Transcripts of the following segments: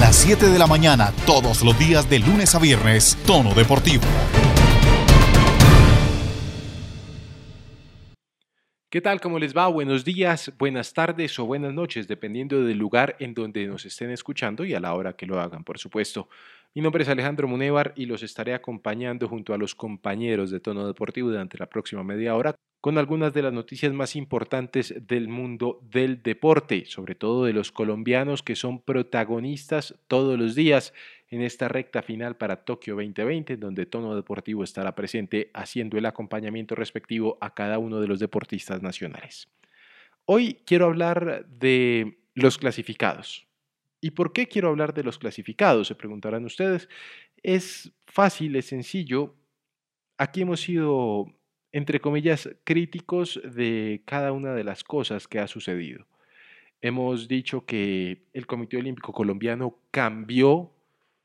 las 7 de la mañana, todos los días de lunes a viernes, Tono Deportivo. ¿Qué tal? ¿Cómo les va? Buenos días, buenas tardes o buenas noches, dependiendo del lugar en donde nos estén escuchando y a la hora que lo hagan, por supuesto. Mi nombre es Alejandro Munevar y los estaré acompañando junto a los compañeros de Tono Deportivo durante la próxima media hora con algunas de las noticias más importantes del mundo del deporte, sobre todo de los colombianos que son protagonistas todos los días en esta recta final para Tokio 2020, donde Tono Deportivo estará presente haciendo el acompañamiento respectivo a cada uno de los deportistas nacionales. Hoy quiero hablar de los clasificados. ¿Y por qué quiero hablar de los clasificados? Se preguntarán ustedes. Es fácil, es sencillo. Aquí hemos sido entre comillas, críticos de cada una de las cosas que ha sucedido. Hemos dicho que el Comité Olímpico Colombiano cambió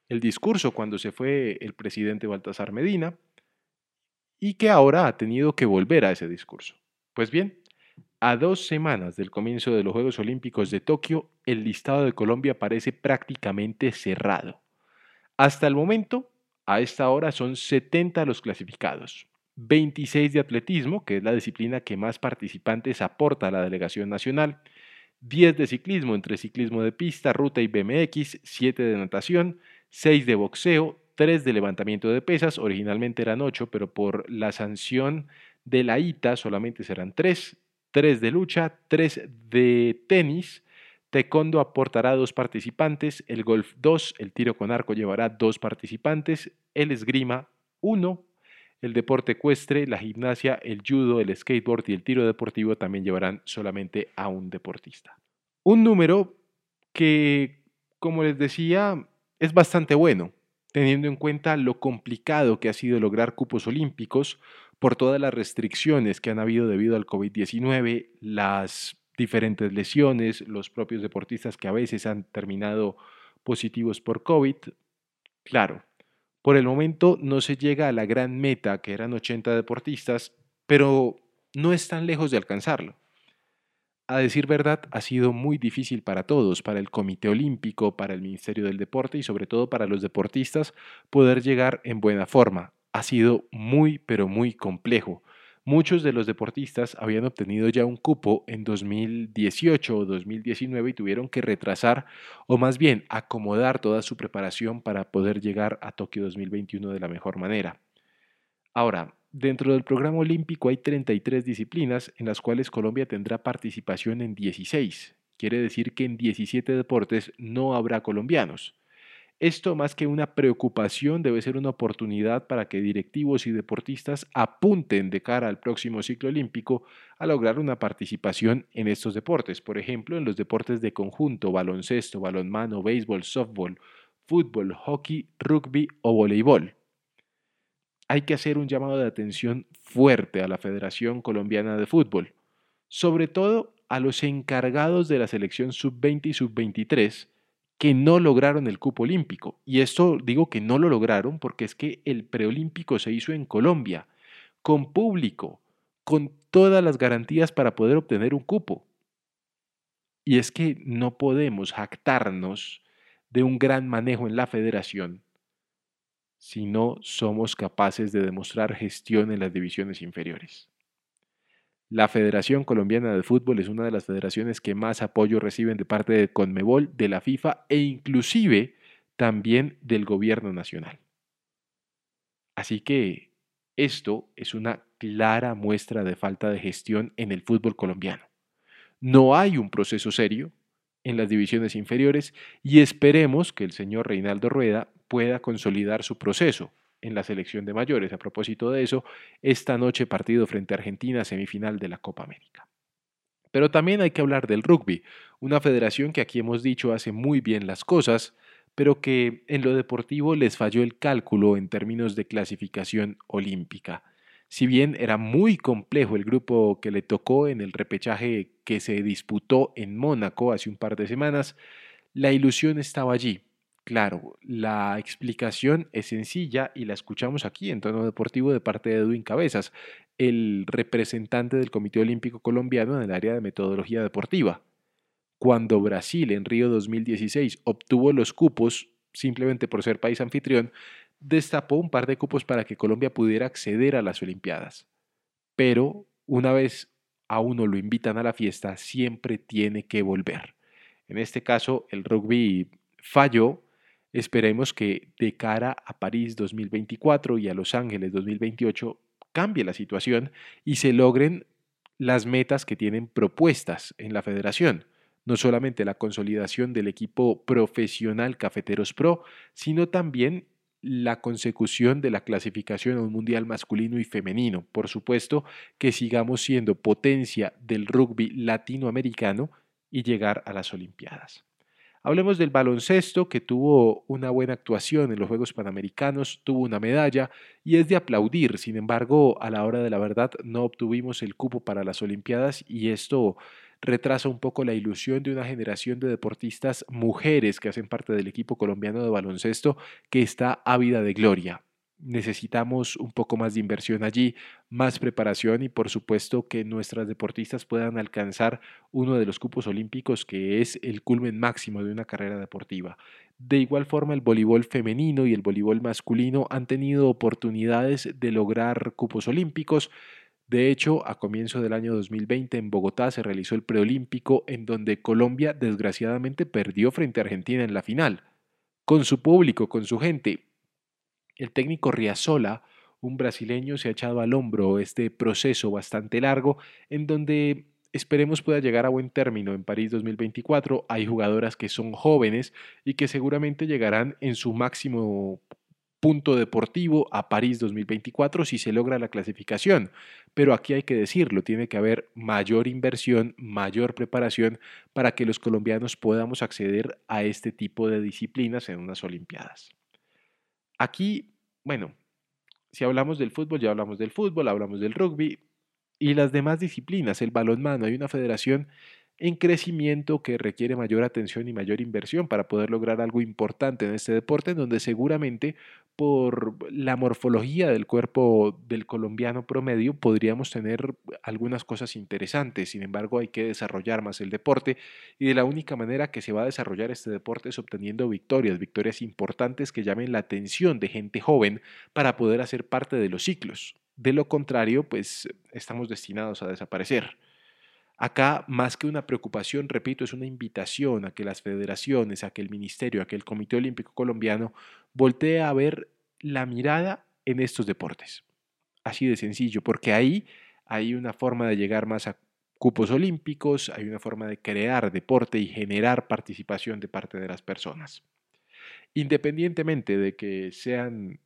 el discurso cuando se fue el presidente Baltasar Medina y que ahora ha tenido que volver a ese discurso. Pues bien, a dos semanas del comienzo de los Juegos Olímpicos de Tokio, el listado de Colombia parece prácticamente cerrado. Hasta el momento, a esta hora son 70 los clasificados, 26 de atletismo, que es la disciplina que más participantes aporta a la delegación nacional, 10 de ciclismo entre ciclismo de pista, ruta y BMX, 7 de natación, 6 de boxeo, 3 de levantamiento de pesas, originalmente eran 8, pero por la sanción de la ITA solamente serán 3, 3 de lucha, 3 de tenis, taekwondo aportará dos participantes, el golf 2, el tiro con arco llevará dos participantes, el esgrima 1, el deporte ecuestre, la gimnasia, el judo, el skateboard y el tiro deportivo también llevarán solamente a un deportista. Un número que, como les decía, es bastante bueno, teniendo en cuenta lo complicado que ha sido lograr cupos olímpicos por todas las restricciones que han habido debido al COVID-19, las diferentes lesiones, los propios deportistas que a veces han terminado positivos por COVID. Claro, por el momento no se llega a la gran meta, que eran 80 deportistas, pero no es tan lejos de alcanzarlo. A decir verdad, ha sido muy difícil para todos, para el Comité Olímpico, para el Ministerio del Deporte y sobre todo para los deportistas, poder llegar en buena forma. Ha sido muy, pero muy complejo. Muchos de los deportistas habían obtenido ya un cupo en 2018 o 2019 y tuvieron que retrasar o más bien acomodar toda su preparación para poder llegar a Tokio 2021 de la mejor manera. Ahora, dentro del programa olímpico hay 33 disciplinas en las cuales Colombia tendrá participación en 16. Quiere decir que en 17 deportes no habrá colombianos. Esto más que una preocupación debe ser una oportunidad para que directivos y deportistas apunten de cara al próximo ciclo olímpico a lograr una participación en estos deportes, por ejemplo en los deportes de conjunto, baloncesto, balonmano, béisbol, softball, fútbol, hockey, rugby o voleibol. Hay que hacer un llamado de atención fuerte a la Federación Colombiana de Fútbol, sobre todo a los encargados de la selección sub-20 y sub-23, que no lograron el cupo olímpico. Y esto digo que no lo lograron porque es que el preolímpico se hizo en Colombia, con público, con todas las garantías para poder obtener un cupo. Y es que no podemos jactarnos de un gran manejo en la federación si no somos capaces de demostrar gestión en las divisiones inferiores. La Federación Colombiana de Fútbol es una de las federaciones que más apoyo reciben de parte de Conmebol, de la FIFA e inclusive también del gobierno nacional. Así que esto es una clara muestra de falta de gestión en el fútbol colombiano. No hay un proceso serio en las divisiones inferiores y esperemos que el señor Reinaldo Rueda pueda consolidar su proceso en la selección de mayores. A propósito de eso, esta noche partido frente a Argentina, semifinal de la Copa América. Pero también hay que hablar del rugby, una federación que aquí hemos dicho hace muy bien las cosas, pero que en lo deportivo les falló el cálculo en términos de clasificación olímpica. Si bien era muy complejo el grupo que le tocó en el repechaje que se disputó en Mónaco hace un par de semanas, la ilusión estaba allí Claro, la explicación es sencilla y la escuchamos aquí en tono deportivo de parte de Edwin Cabezas, el representante del Comité Olímpico Colombiano en el área de metodología deportiva. cuando Brasil en Río 2016 obtuvo los cupos simplemente por ser país anfitrión, destapó un par de cupos para que Colombia pudiera acceder a las Olimpiadas. Pero una vez a uno lo invitan a la fiesta, siempre tiene que volver. En este caso, el rugby falló. Esperemos que de cara a París 2024 y a Los Ángeles 2028 cambie la situación y se logren las metas que tienen propuestas en la federación. No solamente la consolidación del equipo profesional Cafeteros Pro, sino también la consecución de la clasificación a un mundial masculino y femenino. Por supuesto que sigamos siendo potencia del rugby latinoamericano y llegar a las Olimpiadas. Hablemos del baloncesto, que tuvo una buena actuación en los Juegos Panamericanos, tuvo una medalla y es de aplaudir. Sin embargo, a la hora de la verdad no obtuvimos el cupo para las Olimpiadas y esto retrasa un poco la ilusión de una generación de deportistas mujeres que hacen parte del equipo colombiano de baloncesto que está ávida de gloria necesitamos un poco más de inversión allí, más preparación y por supuesto que nuestras deportistas puedan alcanzar uno de los cupos olímpicos que es el culmen máximo de una carrera deportiva. De igual forma el voleibol femenino y el voleibol masculino han tenido oportunidades de lograr cupos olímpicos. De hecho, a comienzo del año 2020 en Bogotá se realizó el preolímpico en donde Colombia desgraciadamente perdió frente a Argentina en la final. Con su público, con su gente, el técnico Riazola, un brasileño, se ha echado al hombro este proceso bastante largo en donde esperemos pueda llegar a buen término en París 2024. Hay jugadoras que son jóvenes y que seguramente llegarán en su máximo punto deportivo a París 2024 si se logra la clasificación. Pero aquí hay que decirlo, tiene que haber mayor inversión, mayor preparación para que los colombianos podamos acceder a este tipo de disciplinas en unas Olimpiadas. Aquí, bueno, si hablamos del fútbol, ya hablamos del fútbol, hablamos del rugby y las demás disciplinas, el balonmano, hay una federación en crecimiento que requiere mayor atención y mayor inversión para poder lograr algo importante en este deporte, en donde seguramente por la morfología del cuerpo del colombiano promedio podríamos tener algunas cosas interesantes. Sin embargo, hay que desarrollar más el deporte y de la única manera que se va a desarrollar este deporte es obteniendo victorias, victorias importantes que llamen la atención de gente joven para poder hacer parte de los ciclos. De lo contrario, pues estamos destinados a desaparecer. Acá, más que una preocupación, repito, es una invitación a que las federaciones, a que el Ministerio, a que el Comité Olímpico Colombiano voltee a ver la mirada en estos deportes. Así de sencillo, porque ahí hay una forma de llegar más a cupos olímpicos, hay una forma de crear deporte y generar participación de parte de las personas. Independientemente de que sean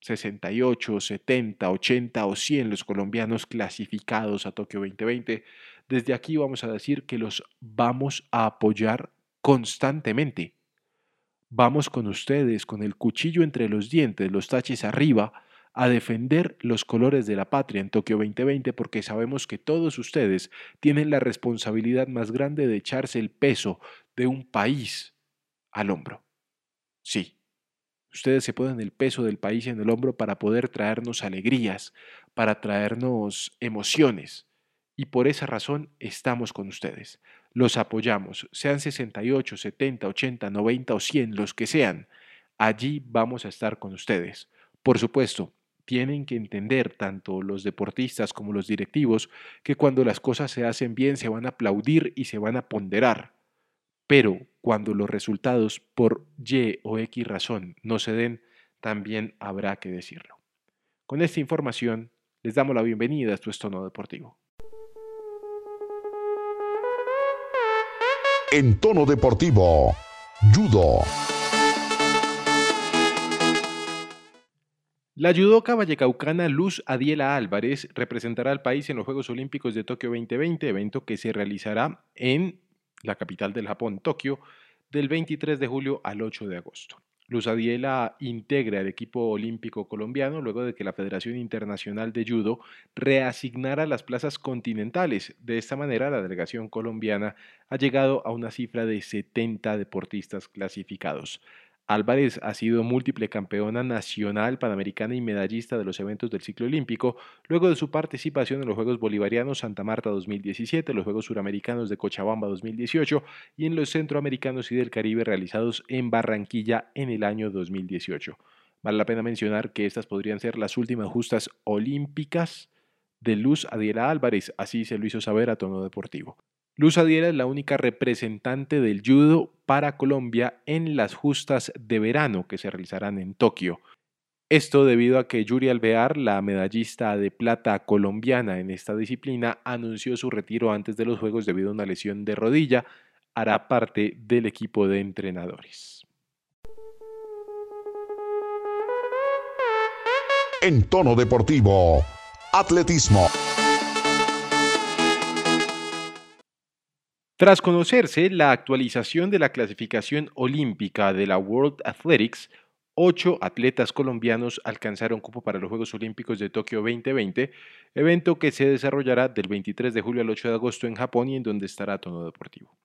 68, 70, 80 o 100 los colombianos clasificados a Tokio 2020, desde aquí vamos a decir que los vamos a apoyar constantemente. Vamos con ustedes, con el cuchillo entre los dientes, los taches arriba, a defender los colores de la patria en Tokio 2020 porque sabemos que todos ustedes tienen la responsabilidad más grande de echarse el peso de un país al hombro. Sí, ustedes se ponen el peso del país en el hombro para poder traernos alegrías, para traernos emociones y por esa razón estamos con ustedes. Los apoyamos, sean 68, 70, 80, 90 o 100, los que sean. Allí vamos a estar con ustedes. Por supuesto, tienen que entender tanto los deportistas como los directivos que cuando las cosas se hacen bien se van a aplaudir y se van a ponderar. Pero cuando los resultados por Y o X razón no se den, también habrá que decirlo. Con esta información, les damos la bienvenida a este tono deportivo. En tono deportivo. Judo. La judoka vallecaucana Luz Adiela Álvarez representará al país en los Juegos Olímpicos de Tokio 2020, evento que se realizará en la capital del Japón, Tokio, del 23 de julio al 8 de agosto. Luz Adiela integra el equipo olímpico colombiano luego de que la Federación Internacional de Judo reasignara las plazas continentales. De esta manera, la delegación colombiana ha llegado a una cifra de 70 deportistas clasificados. Álvarez ha sido múltiple campeona nacional, panamericana y medallista de los eventos del ciclo olímpico, luego de su participación en los Juegos Bolivarianos Santa Marta 2017, los Juegos Suramericanos de Cochabamba 2018 y en los Centroamericanos y del Caribe realizados en Barranquilla en el año 2018. Vale la pena mencionar que estas podrían ser las últimas justas olímpicas de Luz Adiela Álvarez, así se lo hizo saber a tono deportivo. Luz Adiela es la única representante del judo para Colombia en las justas de verano que se realizarán en Tokio. Esto debido a que Yuri Alvear, la medallista de plata colombiana en esta disciplina, anunció su retiro antes de los Juegos debido a una lesión de rodilla, hará parte del equipo de entrenadores. En tono deportivo, atletismo. Tras conocerse la actualización de la clasificación olímpica de la World Athletics, ocho atletas colombianos alcanzaron cupo para los Juegos Olímpicos de Tokio 2020, evento que se desarrollará del 23 de julio al 8 de agosto en Japón y en donde estará Tono Deportivo.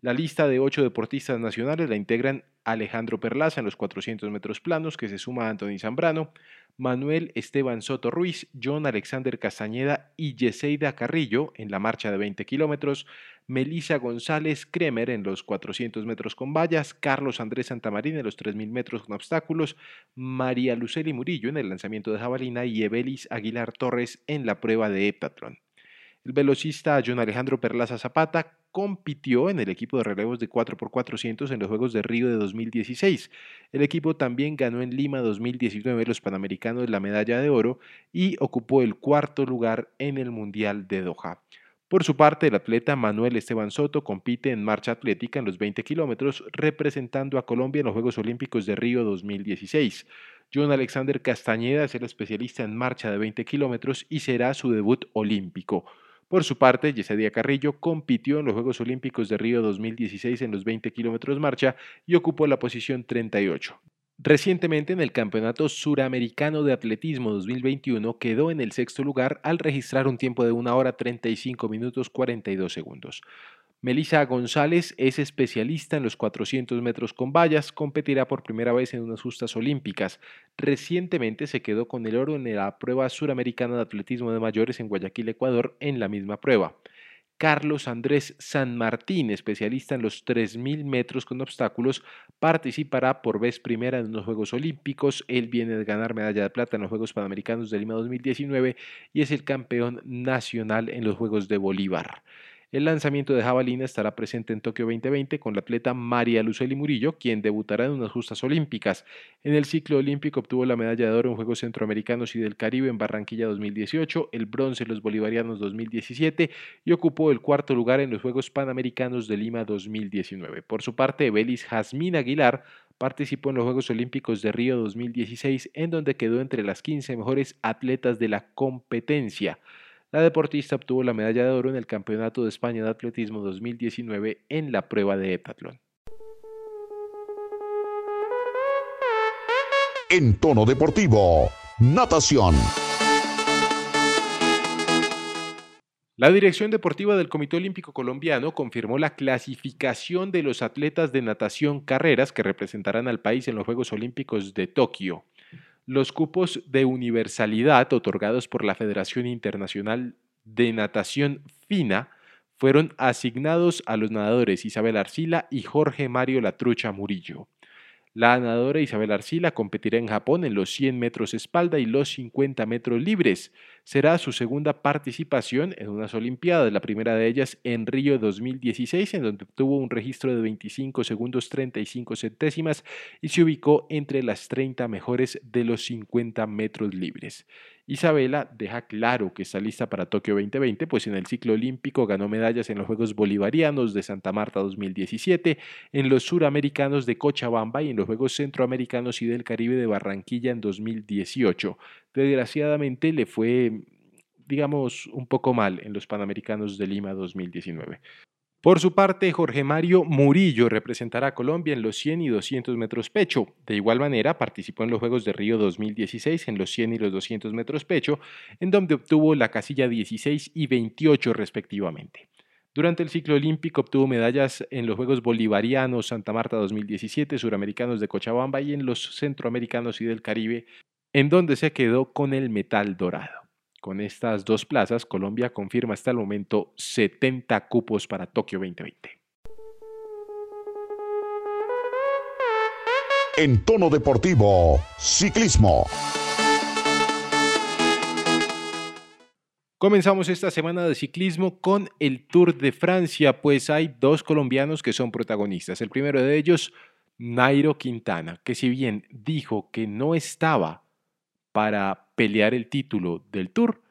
La lista de ocho deportistas nacionales la integran Alejandro Perlaza en los 400 metros planos, que se suma a Anthony Zambrano, Manuel Esteban Soto Ruiz, John Alexander Castañeda y Yeseida Carrillo en la marcha de 20 kilómetros, Melisa González Kremer en los 400 metros con vallas, Carlos Andrés Santamarín en los 3.000 metros con obstáculos, María Luceli Murillo en el lanzamiento de jabalina y Evelis Aguilar Torres en la prueba de heptatlón. El velocista John Alejandro Perlaza Zapata compitió en el equipo de relevos de 4x400 en los Juegos de Río de 2016. El equipo también ganó en Lima 2019 los Panamericanos la medalla de oro y ocupó el cuarto lugar en el Mundial de Doha. Por su parte, el atleta Manuel Esteban Soto compite en marcha atlética en los 20 kilómetros, representando a Colombia en los Juegos Olímpicos de Río 2016. John Alexander Castañeda es el especialista en marcha de 20 kilómetros y será su debut olímpico. Por su parte, Yesedia Carrillo compitió en los Juegos Olímpicos de Río 2016 en los 20 kilómetros marcha y ocupó la posición 38. Recientemente en el Campeonato Suramericano de Atletismo 2021 quedó en el sexto lugar al registrar un tiempo de 1 hora 35 minutos 42 segundos. Melissa González es especialista en los 400 metros con vallas, competirá por primera vez en unas justas olímpicas. Recientemente se quedó con el oro en la prueba suramericana de atletismo de mayores en Guayaquil, Ecuador, en la misma prueba. Carlos Andrés San Martín, especialista en los 3.000 metros con obstáculos, participará por vez primera en los Juegos Olímpicos. Él viene de ganar medalla de plata en los Juegos Panamericanos de Lima 2019 y es el campeón nacional en los Juegos de Bolívar. El lanzamiento de jabalina estará presente en Tokio 2020 con la atleta María Luceli Murillo, quien debutará en unas justas olímpicas. En el ciclo olímpico obtuvo la medalla de oro en Juegos Centroamericanos y del Caribe en Barranquilla 2018, el bronce en los Bolivarianos 2017 y ocupó el cuarto lugar en los Juegos Panamericanos de Lima 2019. Por su parte, Belis Jazmín Aguilar participó en los Juegos Olímpicos de Río 2016, en donde quedó entre las 15 mejores atletas de la competencia. La deportista obtuvo la medalla de oro en el Campeonato de España de Atletismo 2019 en la prueba de heptatlón. En tono deportivo, natación. La Dirección Deportiva del Comité Olímpico Colombiano confirmó la clasificación de los atletas de natación carreras que representarán al país en los Juegos Olímpicos de Tokio. Los cupos de universalidad otorgados por la Federación Internacional de Natación FINA fueron asignados a los nadadores Isabel Arcila y Jorge Mario Latrucha Murillo. La nadadora Isabel Arcila competirá en Japón en los 100 metros espalda y los 50 metros libres. Será su segunda participación en unas Olimpiadas, la primera de ellas en Río 2016, en donde obtuvo un registro de 25 segundos 35 centésimas y se ubicó entre las 30 mejores de los 50 metros libres. Isabela deja claro que está lista para Tokio 2020, pues en el ciclo olímpico ganó medallas en los Juegos Bolivarianos de Santa Marta 2017, en los Suramericanos de Cochabamba y en los Juegos Centroamericanos y del Caribe de Barranquilla en 2018. Desgraciadamente le fue, digamos, un poco mal en los Panamericanos de Lima 2019. Por su parte, Jorge Mario Murillo representará a Colombia en los 100 y 200 metros pecho. De igual manera, participó en los Juegos de Río 2016 en los 100 y los 200 metros pecho, en donde obtuvo la casilla 16 y 28 respectivamente. Durante el ciclo olímpico obtuvo medallas en los Juegos Bolivarianos Santa Marta 2017, Suramericanos de Cochabamba y en los Centroamericanos y del Caribe, en donde se quedó con el metal dorado. Con estas dos plazas, Colombia confirma hasta el momento 70 cupos para Tokio 2020. En tono deportivo, ciclismo. Comenzamos esta semana de ciclismo con el Tour de Francia, pues hay dos colombianos que son protagonistas. El primero de ellos, Nairo Quintana, que si bien dijo que no estaba para pelear el título del Tour,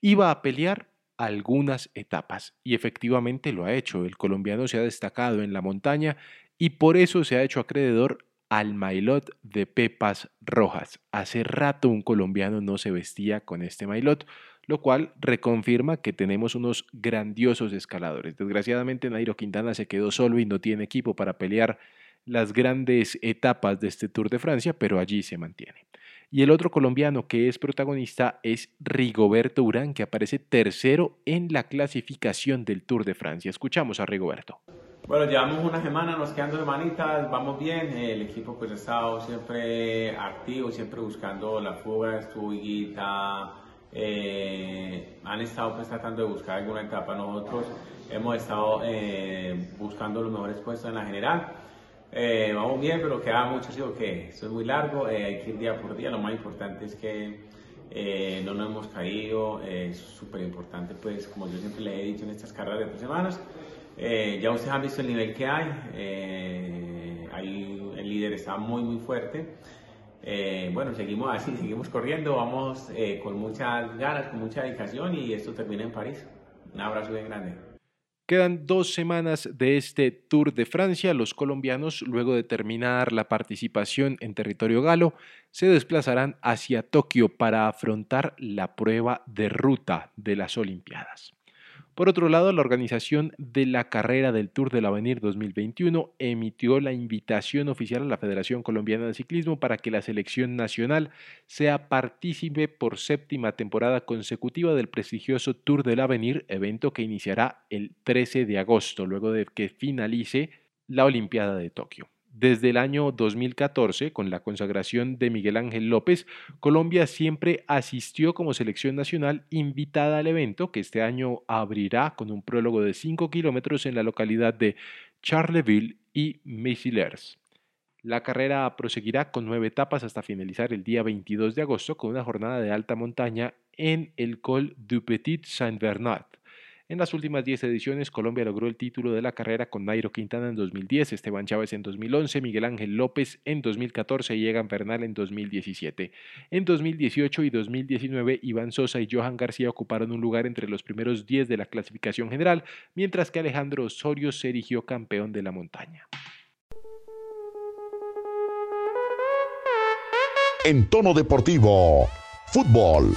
iba a pelear algunas etapas y efectivamente lo ha hecho. El colombiano se ha destacado en la montaña y por eso se ha hecho acreedor al mailot de pepas rojas. Hace rato un colombiano no se vestía con este mailot lo cual reconfirma que tenemos unos grandiosos escaladores. Desgraciadamente Nairo Quintana se quedó solo y no tiene equipo para pelear las grandes etapas de este Tour de Francia, pero allí se mantiene. Y el otro colombiano que es protagonista es Rigoberto Urán, que aparece tercero en la clasificación del Tour de Francia. Escuchamos a Rigoberto. Bueno, llevamos una semana, nos quedan dos semanitas, vamos bien. El equipo pues ha estado siempre activo, siempre buscando la fuga, estuvo Higuita, eh, han estado pues, tratando de buscar alguna etapa. Nosotros hemos estado eh, buscando los mejores puestos en la general. Eh, vamos bien, pero queda mucho, sí, que esto es muy largo, hay que ir día por día. Lo más importante es que no nos hemos caído, es súper importante, pues, como yo siempre le he dicho en estas carreras de tres semanas. ya ustedes han visto el nivel que hay, ahí el líder está muy, muy fuerte. Eh, bueno, seguimos así, seguimos corriendo, vamos eh, con muchas ganas, con mucha dedicación y esto termina en París. Un abrazo bien grande. Quedan dos semanas de este Tour de Francia. Los colombianos, luego de terminar la participación en territorio galo, se desplazarán hacia Tokio para afrontar la prueba de ruta de las Olimpiadas. Por otro lado, la organización de la carrera del Tour del Avenir 2021 emitió la invitación oficial a la Federación Colombiana de Ciclismo para que la selección nacional sea partícipe por séptima temporada consecutiva del prestigioso Tour del Avenir, evento que iniciará el 13 de agosto, luego de que finalice la Olimpiada de Tokio. Desde el año 2014, con la consagración de Miguel Ángel López, Colombia siempre asistió como selección nacional invitada al evento que este año abrirá con un prólogo de 5 kilómetros en la localidad de Charleville y Messillers. La carrera proseguirá con nueve etapas hasta finalizar el día 22 de agosto con una jornada de alta montaña en el Col du Petit Saint-Bernard. En las últimas 10 ediciones, Colombia logró el título de la carrera con Nairo Quintana en 2010, Esteban Chávez en 2011, Miguel Ángel López en 2014 y Egan Bernal en 2017. En 2018 y 2019, Iván Sosa y Johan García ocuparon un lugar entre los primeros 10 de la clasificación general, mientras que Alejandro Osorio se erigió campeón de la montaña. En tono deportivo, fútbol.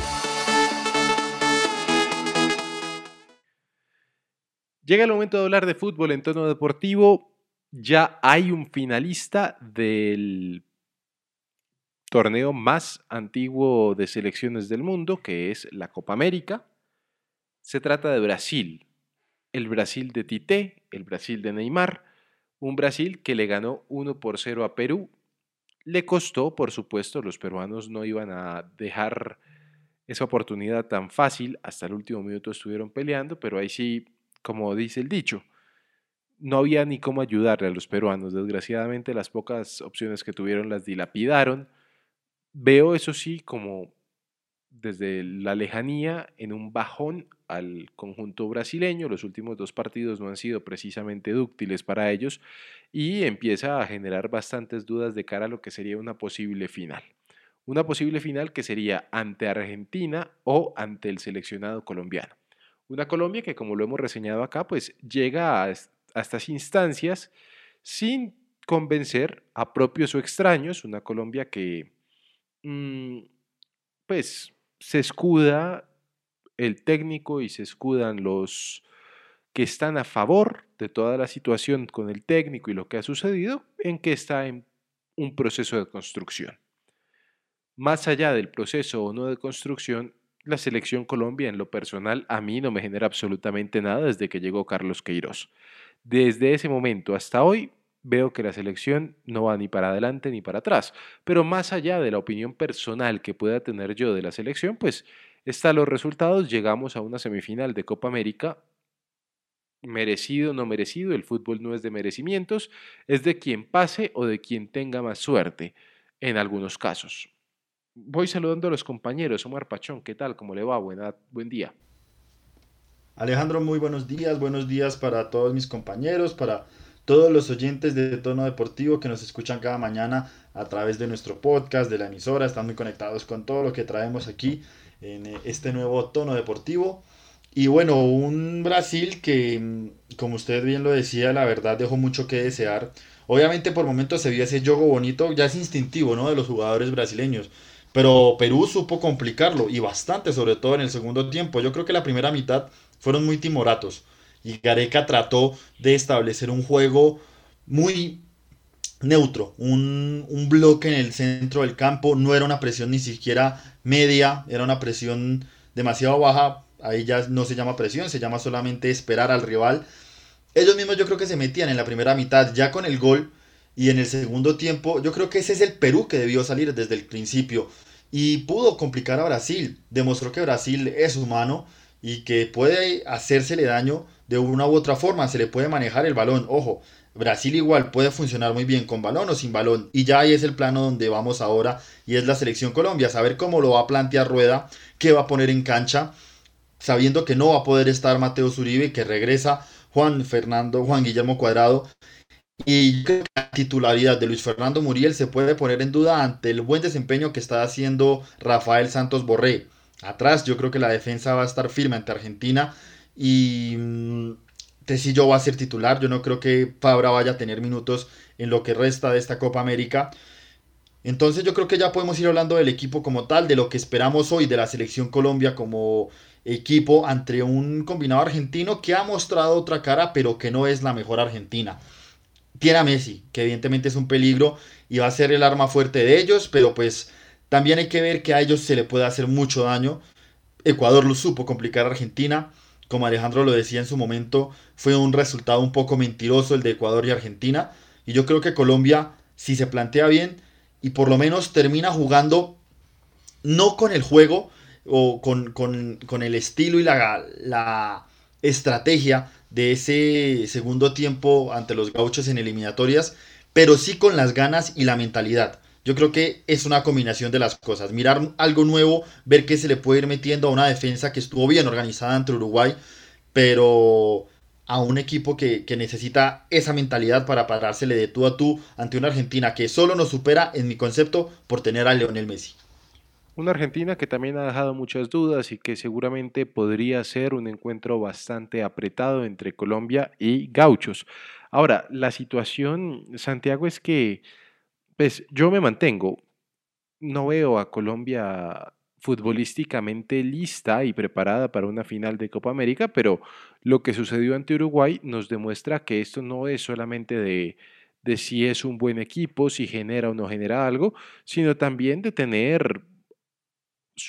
Llega el momento de hablar de fútbol en tono deportivo. Ya hay un finalista del torneo más antiguo de selecciones del mundo, que es la Copa América. Se trata de Brasil. El Brasil de Tite, el Brasil de Neymar. Un Brasil que le ganó 1 por 0 a Perú. Le costó, por supuesto, los peruanos no iban a dejar esa oportunidad tan fácil. Hasta el último minuto estuvieron peleando, pero ahí sí como dice el dicho. No había ni cómo ayudarle a los peruanos. Desgraciadamente las pocas opciones que tuvieron las dilapidaron. Veo eso sí como desde la lejanía en un bajón al conjunto brasileño. Los últimos dos partidos no han sido precisamente dúctiles para ellos y empieza a generar bastantes dudas de cara a lo que sería una posible final. Una posible final que sería ante Argentina o ante el seleccionado colombiano. Una Colombia que, como lo hemos reseñado acá, pues llega a, estas instancias sin convencer a propios o extraños. Una Colombia que, mm, pues, se escuda el técnico y se escudan los que están a favor de toda la situación con el técnico y lo que ha sucedido, en que está en un proceso de construcción. Más allá del proceso o no de construcción, la selección Colombia en lo personal a mí no me genera absolutamente nada desde que llegó Carlos Queiroz. Desde ese momento hasta hoy veo que la selección no va ni para adelante ni para atrás. Pero más allá de la opinión personal que pueda tener yo de la selección, pues están los resultados. Llegamos a una semifinal de Copa América. Merecido o no merecido, el fútbol no es de merecimientos, es de quien pase o de quien tenga más suerte en algunos casos. Voy saludando a los compañeros. Omar Pachón, ¿qué tal? ¿Cómo le va? Buena, buen día. Alejandro, muy buenos días. Buenos días para todos mis compañeros, para todos los oyentes de Tono Deportivo que nos escuchan cada mañana a través de nuestro podcast, de la emisora. Están muy conectados con todo lo que traemos aquí en eh, este nuevo Tono Deportivo. Y bueno, un Brasil que, mm, como usted bien lo decía, la verdad dejó mucho que desear. Obviamente por momentos se vio ese juego bonito, ya es instintivo, ¿no? De los jugadores brasileños. Pero Perú supo complicarlo y bastante, sobre todo en el segundo tiempo. Yo creo que la primera mitad fueron muy timoratos y Gareca trató de establecer un juego muy neutro, un, un, bloque en el centro del campo, no era una presión ni siquiera media, era una presión demasiado baja, ahí ya no se llama presión, se llama solamente esperar al rival. Ellos mismos yo creo que se metían en la primera mitad ya con el gol y en el segundo tiempo yo creo que ese es el Perú que debió salir desde el principio y pudo complicar a Brasil, demostró que Brasil es humano y que puede hacérsele daño de una u otra forma, se le puede manejar el balón, ojo, Brasil igual puede funcionar muy bien con balón o sin balón. Y ya ahí es el plano donde vamos ahora y es la selección Colombia. Saber cómo lo va a plantear Rueda, qué va a poner en cancha, sabiendo que no va a poder estar Mateo Zuribe, que regresa Juan Fernando, Juan Guillermo Cuadrado. Y la titularidad de Luis Fernando Muriel se puede poner en duda ante el buen desempeño que está haciendo Rafael Santos Borré. Atrás yo creo que la defensa va a estar firme ante Argentina y mm, Tecillo va a ser titular. Yo no creo que Fabra vaya a tener minutos en lo que resta de esta Copa América. Entonces yo creo que ya podemos ir hablando del equipo como tal, de lo que esperamos hoy de la selección Colombia como equipo ante un combinado argentino que ha mostrado otra cara, pero que no es la mejor Argentina. Tiene a Messi, que evidentemente es un peligro y va a ser el arma fuerte de ellos, pero pues también hay que ver que a ellos se le puede hacer mucho daño. Ecuador lo supo complicar a Argentina como Alejandro lo decía en su momento, fue un resultado un poco mentiroso el de Ecuador y Argentina. Y yo creo que Colombia, si se plantea bien y por lo menos termina jugando no con el juego o con, el estilo y la, la estrategia de ese segundo tiempo ante los gauchos en eliminatorias, pero sí con las ganas y la mentalidad. Yo creo que es una combinación de las cosas. Mirar algo nuevo, ver qué se le puede ir metiendo a una defensa que estuvo bien organizada entre Uruguay, pero a un equipo que, necesita esa mentalidad para parársele de tú a tú ante una Argentina que solo nos supera, en mi concepto, por tener a Leonel Messi. Una Argentina que también ha dejado muchas dudas y que seguramente podría ser un encuentro bastante apretado entre Colombia y Gauchos. Ahora, la situación, Santiago, es que pues yo me mantengo. No veo a Colombia futbolísticamente lista y preparada para una final de Copa América, pero lo que sucedió ante Uruguay nos demuestra que esto no es solamente de, de si es un buen equipo, si genera o no genera algo, sino también de tener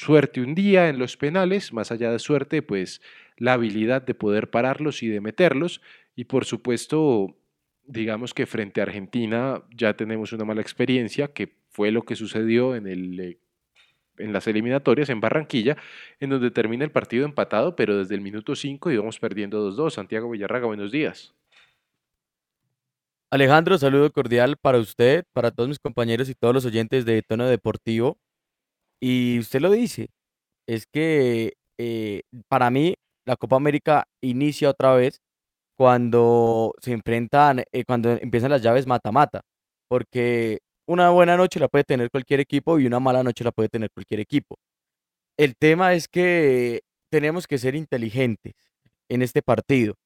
suerte un día en los penales, más allá de suerte, pues la habilidad de poder pararlos y de meterlos, y por supuesto digamos que frente a Argentina ya tenemos una mala experiencia, que fue lo que sucedió en, el, eh, en las eliminatorias en Barranquilla, en donde termina el partido empatado, pero desde el minuto 5 íbamos perdiendo 2-2. Santiago Villarraga, buenos días. Alejandro, saludo cordial para usted, para todos mis compañeros y todos los oyentes de Tono Deportivo. Y usted lo dice, es que eh, para mí la Copa América inicia otra vez cuando se enfrentan, eh, cuando empiezan las llaves mata-mata, porque una buena noche la puede tener cualquier equipo y una mala noche la puede tener cualquier equipo. El tema es que tenemos que ser inteligentes en este partido.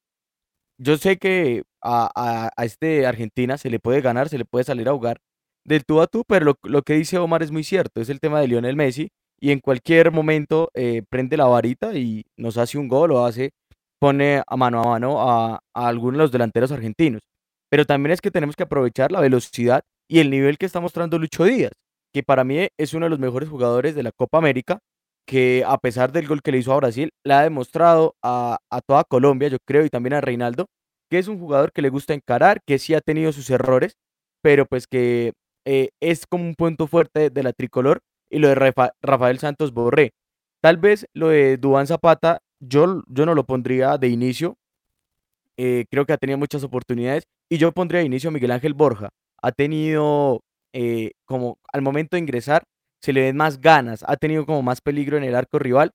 Yo sé que a, este Argentina se le puede ganar, se le puede salir a jugar del tú a tú, pero lo, que dice Omar es muy cierto, es el tema de Lionel Messi y en cualquier momento eh, prende la varita y nos hace un gol o hace pone a mano a mano a, algunos de los delanteros argentinos. Pero también es que tenemos que aprovechar la velocidad y el nivel que está mostrando Lucho Díaz, que para mí es uno de los mejores jugadores de la Copa América que a pesar del gol que le hizo a Brasil, le ha demostrado a, a toda Colombia, yo creo, y también a Reinaldo, que es un jugador que le gusta encarar, que sí ha tenido sus errores, pero pues que eh, es como un punto fuerte de la tricolor y lo de Rafael Santos Borré. Tal vez lo de Dubán Zapata, yo, yo no lo pondría de inicio, eh, creo que ha tenido muchas oportunidades y yo pondría de inicio a Miguel Ángel Borja. Ha tenido eh, como al momento de ingresar se le ven más ganas, ha tenido como más peligro en el arco rival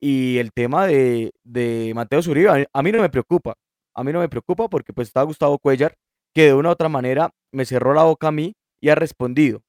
y el tema de, de Mateo Zuriba a mí no me preocupa, a mí no me preocupa porque pues está Gustavo Cuellar que de una u otra manera me cerró la boca a mí y ha respondido.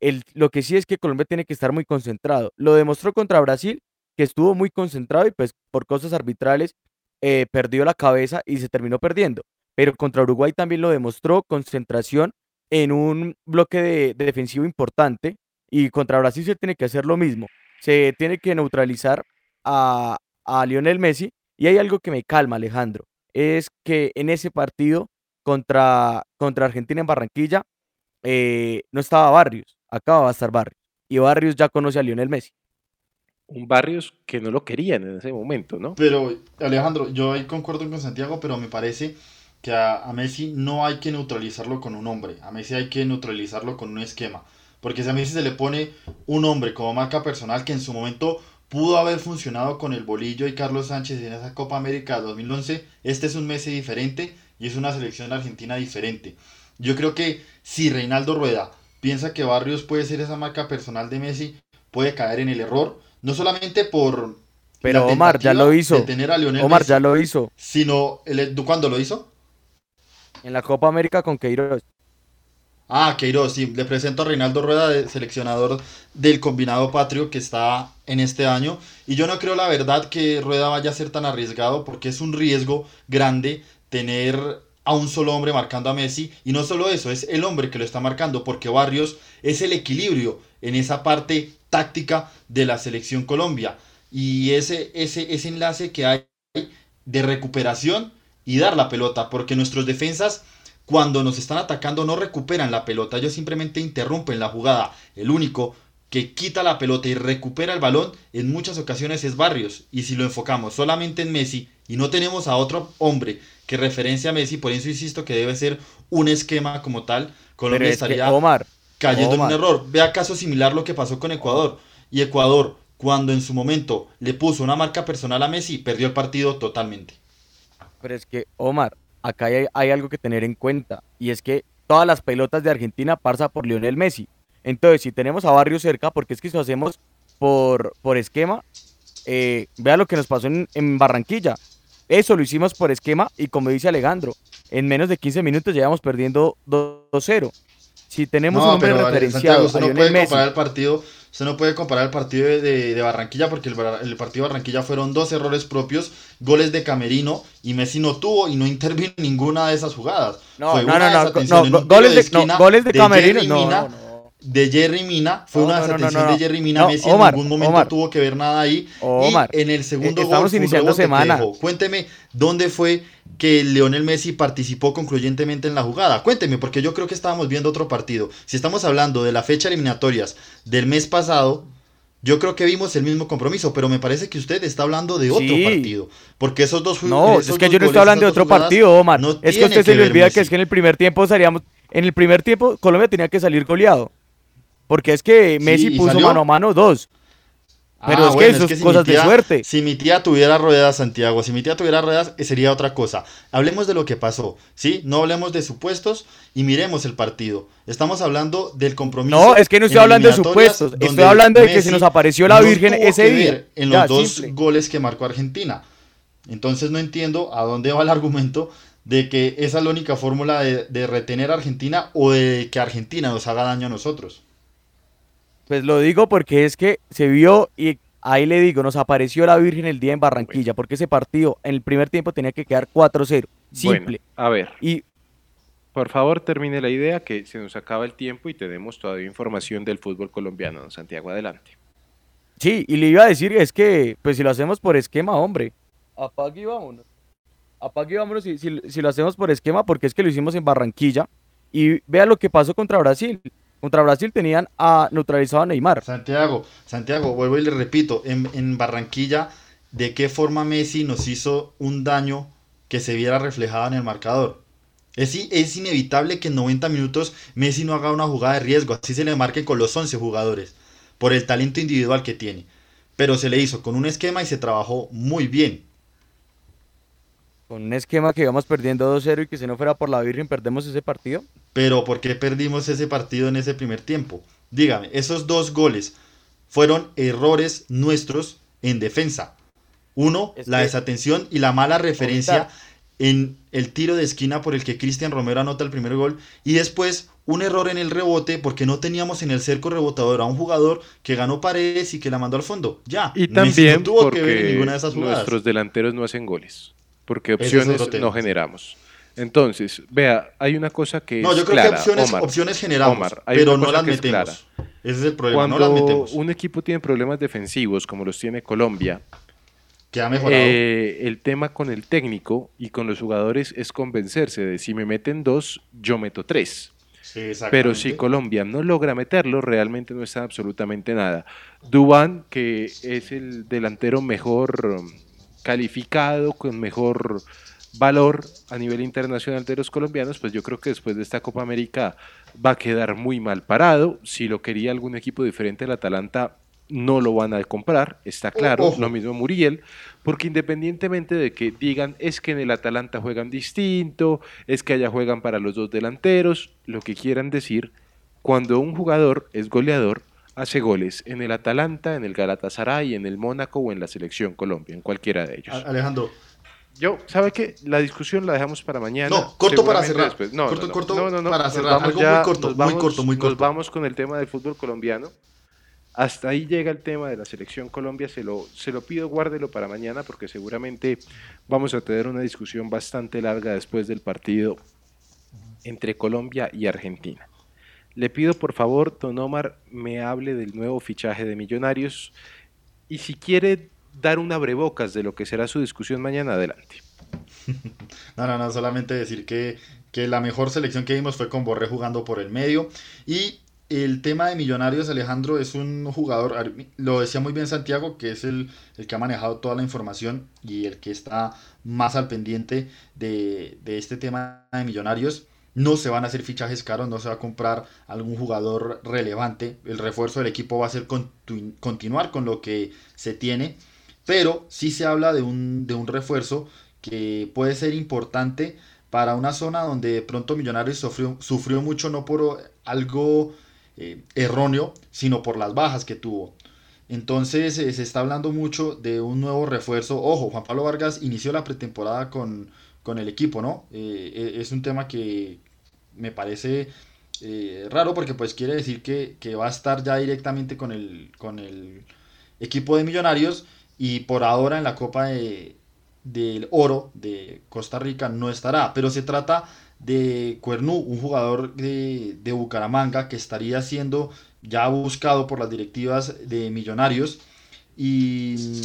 El, lo que sí es que Colombia tiene que estar muy concentrado. Lo demostró contra Brasil, que estuvo muy concentrado y pues por cosas arbitrales eh, perdió la cabeza y se terminó perdiendo. Pero contra Uruguay también lo demostró, concentración en un bloque de, defensivo importante y contra Brasil se tiene que hacer lo mismo. Se tiene que neutralizar a, a Lionel Messi y hay algo que me calma, Alejandro, es que en ese partido contra, contra Argentina en Barranquilla, eh, no estaba Barrios, acaba de estar Barrios. Y Barrios ya conoce a Lionel Messi. Un Barrios que no lo querían en ese momento, ¿no? Pero, Alejandro, yo ahí concuerdo con Santiago, pero me parece que a, Messi no hay que neutralizarlo con un hombre. A Messi hay que neutralizarlo con un esquema. Porque si a Messi se le pone un hombre como marca personal que en su momento pudo haber funcionado con el Bolillo y Carlos Sánchez en esa Copa América 2011, este es un Messi diferente y es una selección argentina diferente. Yo creo que si Reinaldo Rueda piensa que Barrios puede ser esa marca personal de Messi, puede caer en el error, no solamente por... Pero Omar ya lo hizo. Omar ya lo hizo. Sino, el, ¿cuándo lo hizo? En la Copa América con Queiroz. Ah, Queiroz, sí. Le presento a Reinaldo Rueda, seleccionador del combinado patrio que está en este año. Y yo no creo la verdad que Rueda vaya a ser tan arriesgado porque es un riesgo grande tener a un solo hombre marcando a Messi. Y no solo eso, es el hombre que lo está marcando, porque Barrios es el equilibrio en esa parte táctica de la selección Colombia. Y ese, ese, ese enlace que hay de recuperación y dar la pelota, porque nuestros defensas cuando nos están atacando no recuperan la pelota, ellos simplemente interrumpen la jugada. El único que quita la pelota y recupera el balón en muchas ocasiones es Barrios. Y si lo enfocamos solamente en Messi y no tenemos a otro hombre que referencia a Messi, por eso insisto que debe ser un esquema como tal, Colombia estaría cayendo en un error. Vea caso similar lo que pasó con Ecuador. Y Ecuador, cuando en su momento le puso una marca personal a Messi, perdió el partido totalmente. Pero es que, Omar, acá hay, hay algo que tener en cuenta, y es que todas las pelotas de Argentina pasan por Lionel Messi. Entonces, si tenemos a Barrio cerca, porque es que si lo hacemos por, por esquema, eh, vea lo que nos pasó en, Barranquilla. Eso lo hicimos por esquema y como dice Alejandro, en menos de 15 minutos llevamos perdiendo 2-0. Si tenemos un hombre referenciado, usted no puede comparar el partido, usted no puede comparar el partido de, Barranquilla porque el, el, partido de Barranquilla fueron dos errores propios, goles de Camerino y Messi no tuvo y no intervino en ninguna de esas jugadas. No, no, no, no, goles de, goles de Camerino, no de Jerry Mina, fue una desatención de Jerry Mina, Messi en ningún momento tuvo que ver nada ahí. Omar, y en el segundo estamos gol, iniciando semana. Cuénteme dónde fue que Leonel Messi participó concluyentemente en la jugada. Cuénteme, porque yo creo que estábamos viendo otro partido. Si estamos hablando de la fecha eliminatorias del mes pasado, yo creo que vimos el mismo compromiso, pero me parece que usted está hablando de otro partido. Porque esos dos No, es que yo no estoy hablando de otro partido, Omar. es que usted se le olvida que es que en el primer tiempo salíamos. En el primer tiempo, Colombia tenía que salir goleado. Porque es que Messi puso mano a mano dos. Pero ah, es que eso es, cosas de suerte. Si mi tía tuviera ruedas, Santiago, si mi tía tuviera ruedas, eh, sería otra cosa. Hablemos de lo que pasó, ¿sí? No hablemos de supuestos y miremos el partido. Estamos hablando del compromiso. No, es que no estoy hablando de supuestos. Estoy hablando de que se nos apareció la Virgen ese día. En los dos goles que marcó Argentina. Entonces no entiendo a dónde va el argumento de que esa es la única fórmula de, de retener a Argentina o de que Argentina nos haga daño a nosotros. Pues lo digo porque es que se vio y ahí le digo, nos apareció la Virgen el día en Barranquilla, porque ese partido en el primer tiempo tenía que quedar 4-0. Simple. a ver. Y por favor, termine la idea que se nos acaba el tiempo y tenemos todavía información del fútbol colombiano. Santiago, adelante. Sí, y le iba a decir, es que, pues si lo hacemos por esquema, hombre, apague y vámonos. Apague y vámonos si, si lo hacemos por esquema, porque es que lo hicimos en Barranquilla. Y vea lo que pasó contra Brasil Contra Brasil tenían a neutralizado a Neymar. Santiago, Santiago, vuelvo y le repito, en, en Barranquilla, ¿de qué forma Messi nos hizo un daño que se viera reflejado en el marcador? Es, es inevitable que en 90 minutos Messi no haga una jugada de riesgo, así se le marque con los 11 jugadores, por el talento individual que tiene. Pero se le hizo con un esquema y se trabajó muy bien. Con un esquema que íbamos perdiendo 2-0 y que si no fuera por la Virgen perdemos ese partido. Pero ¿por qué perdimos ese partido en ese primer tiempo? Dígame, esos dos goles fueron errores nuestros en defensa. Uno, Es la que- desatención y la mala referencia en el tiro de esquina por el que Cristian Romero anota el primer gol. Y después, un error en el rebote porque no teníamos en el cerco rebotador a un jugador que ganó paredes y que la mandó al fondo. Ya. Y también no tuvo porque que ver en ninguna de esas jugadas. nuestros delanteros no hacen goles, porque es opciones no sí. generamos. Entonces, vea, hay una cosa que No, es yo creo clara, que opciones, Omar. opciones generamos, Omar, pero no las que es metemos. Ese es el problema, no las metemos. un equipo tiene problemas defensivos, como los tiene Colombia, Que ha mejorado. eh, el tema con el técnico y con los jugadores es convencerse de si me meten dos, yo meto tres. Pero si. Colombia no logra meterlo, realmente no está absolutamente nada. Dubán, que es el delantero mejor calificado, con mejor valor a nivel internacional de los colombianos, pues yo creo que después de esta Copa América va a quedar muy mal parado. Si lo quería algún equipo diferente al Atalanta, no lo van a comprar, está claro. ojo. Lo mismo Muriel, porque independientemente de que digan es que en el Atalanta juegan distinto, es que allá juegan para los dos delanteros, lo que quieran decir, cuando un jugador es goleador, hace goles en el Atalanta, en el Galatasaray, en el Mónaco o en la selección Colombia, en cualquiera de ellos. Alejandro, Yo, ¿sabe qué? La discusión la dejamos para mañana. No, corto para cerrar. después. No, Corto, no, no. corto No, no, no. para Nos cerrar. vamos Algo muy ya, corto, nos muy vamos- corto, muy Nos corto. vamos con el tema del fútbol colombiano. Hasta ahí llega el tema de la selección Colombia. Se lo, se lo pido, guárdelo para mañana porque seguramente vamos a tener una discusión bastante larga después del partido entre Colombia y Argentina. Le pido por favor, Don Omar, me hable del nuevo fichaje de Millonarios y si quiere dar una abrebocas de lo que será su discusión mañana, adelante. No, no, no, solamente decir que, que la mejor selección que vimos fue con Borré jugando por el medio. Y el tema de Millonarios, Alejandro, es un jugador, lo decía muy bien Santiago, que es el, el que ha manejado toda la información y el que está más al pendiente de, de este tema de Millonarios. No se van a hacer fichajes caros, no se va a comprar algún jugador relevante. El refuerzo del equipo va a ser continu- continuar con lo que se tiene. Pero sí se habla de un, de un refuerzo que puede ser importante para una zona donde de pronto Millonarios sufrió, sufrió mucho no por algo eh, erróneo, sino por las bajas que tuvo. Entonces eh, se está hablando mucho de un nuevo refuerzo. Ojo, Juan Pablo Vargas inició la pretemporada con, con el equipo, ¿no? Eh, es un tema que me parece raro porque pues quiere decir que, que va a estar ya directamente con el, con el equipo de Millonarios y por ahora en la Copa de, del Oro de Costa Rica no estará, pero se trata de Cuernú, un jugador de, de Bucaramanga que estaría siendo ya buscado por las directivas de Millonarios y,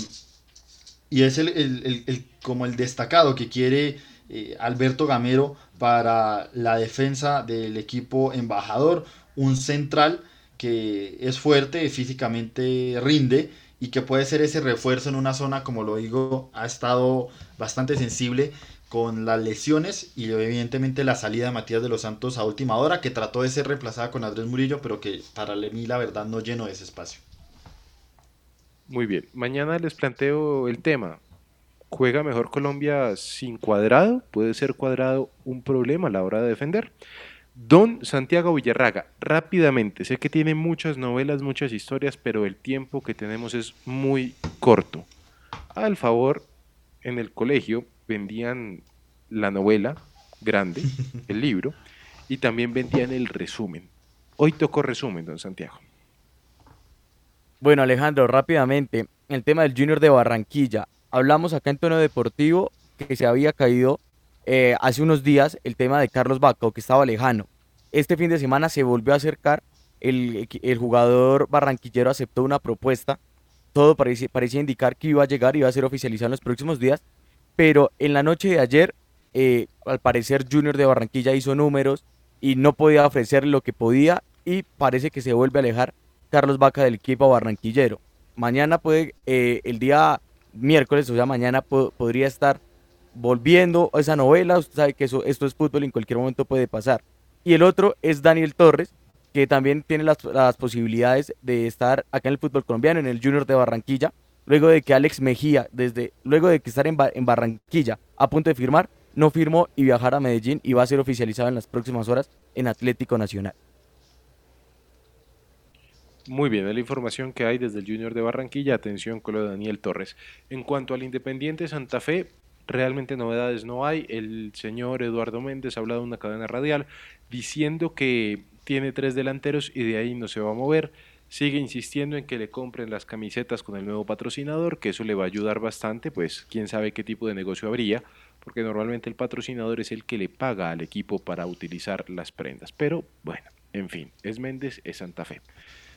y es el, el- el- como el destacado que quiere eh, Alberto Gamero para la defensa del equipo embajador, un central que es fuerte, físicamente rinde y que puede ser ese refuerzo en una zona, como lo digo, ha estado bastante sensible con las lesiones y evidentemente la salida de Matías de los Santos a última hora, que trató de ser reemplazada con Andrés Murillo, pero que para mí la verdad no llenó ese espacio. Muy bien. Mañana les planteo el tema. ¿Juega mejor Colombia sin cuadrado? ¿Puede ser cuadrado un problema a la hora de defender? Don Santiago Villarraga, rápidamente, sé que tiene muchas novelas, muchas historias, pero el tiempo que tenemos es muy corto. Al favor, en el colegio vendían la novela grande, el libro, y también vendían el resumen. Hoy tocó resumen, don Santiago. Bueno, Alejandro, rápidamente, el tema del Junior de Barranquilla. Hablamos acá en tono deportivo que se había caído eh, hace unos días el tema de Carlos Bacao, que estaba lejano. Este fin de semana se volvió a acercar, el, jugador barranquillero aceptó una propuesta, todo parecía, indicar que iba a llegar, iba a ser oficializado en los próximos días, pero en la noche de ayer, eh, al parecer Junior de Barranquilla hizo números y no podía ofrecer lo que podía y parece que se vuelve a alejar Carlos Vaca del equipo barranquillero. Mañana puede, eh, el día miércoles, o sea, mañana podría estar volviendo a esa novela. Usted sabe que eso, esto es fútbol en cualquier momento puede pasar. Y el otro es Daniel Torres, que también tiene las, posibilidades de estar acá en el fútbol colombiano, en el Junior de Barranquilla, luego de que Alex Mejía, desde, luego de que estar en, en Barranquilla a punto de firmar, no firmó y viajar a Medellín y va a ser oficializado en las próximas horas en Atlético Nacional. Muy bien, la información que hay desde el Junior de Barranquilla. Atención con lo de Daniel Torres. En cuanto al Independiente Santa Fe, realmente novedades no hay. El señor Eduardo Méndez ha hablado en una cadena radial diciendo que tiene tres delanteros y de ahí no se va a mover. Sigue insistiendo en que le compren las camisetas con el nuevo patrocinador, que eso le va a ayudar bastante, pues quién sabe qué tipo de negocio habría, porque normalmente el patrocinador es el que le paga al equipo para utilizar las prendas. Pero bueno, en fin, es Méndez, es Santa Fe.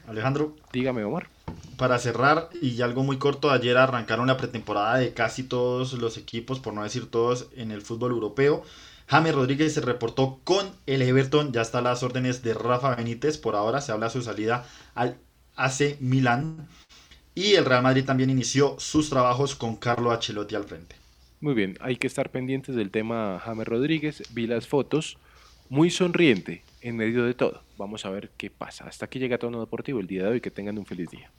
Alejandro. Dígame, Omar. Para cerrar, y algo muy corto, ayer arrancaron la pretemporada de casi todos los equipos, por no decir todos, en el fútbol europeo. James Rodríguez se reportó con el Everton, ya está las órdenes de Rafa Benítez, por ahora se habla de su salida al AC Milán. Y el Real Madrid también inició sus trabajos con Carlo Ancelotti al frente. Muy bien, hay que estar pendientes del tema James Rodríguez. Vi las fotos, muy sonriente en medio de todo. Vamos a ver qué pasa. Hasta aquí llega Tono Deportivo el día de hoy. Que tengan un feliz día.